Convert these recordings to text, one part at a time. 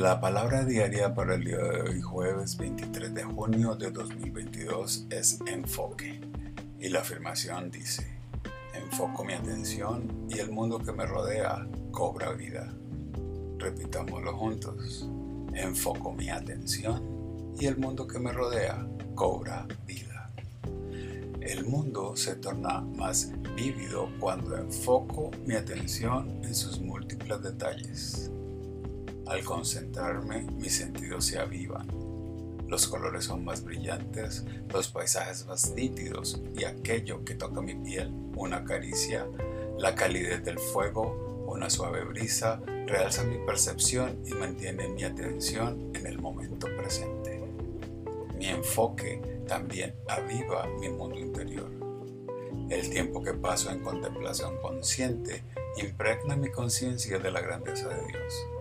La palabra diaria para el día de hoy, jueves 23 de junio de 2022, es enfoque. Y la afirmación dice, enfoco mi atención y el mundo que me rodea cobra vida. Repitámoslo juntos. Enfoco mi atención y el mundo que me rodea cobra vida. El mundo se torna más vívido cuando enfoco mi atención en sus múltiples detalles al concentrarme, mis sentidos se avivan. Los colores son más brillantes, los paisajes más nítidos y aquello que toca mi piel, una caricia, la calidez del fuego, una suave brisa, realza mi percepción y mantiene mi atención en el momento presente. Mi enfoque también aviva mi mundo interior. El tiempo que paso en contemplación consciente impregna mi conciencia de la grandeza de Dios.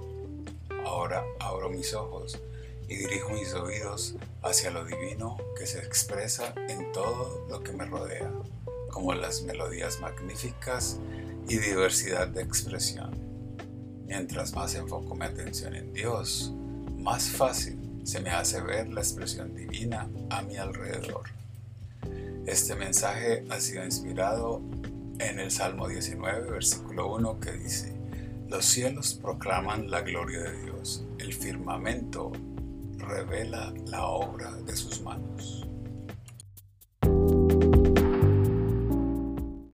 Ahora abro mis ojos y dirijo mis oídos hacia lo divino que se expresa en todo lo que me rodea, como las melodías magníficas y diversidad de expresión. Mientras más enfoco mi atención en Dios, más fácil se me hace ver la expresión divina a mi alrededor. Este mensaje ha sido inspirado en el Salmo 19, versículo 1, que dice, los cielos proclaman la gloria de Dios, el firmamento revela la obra de sus manos.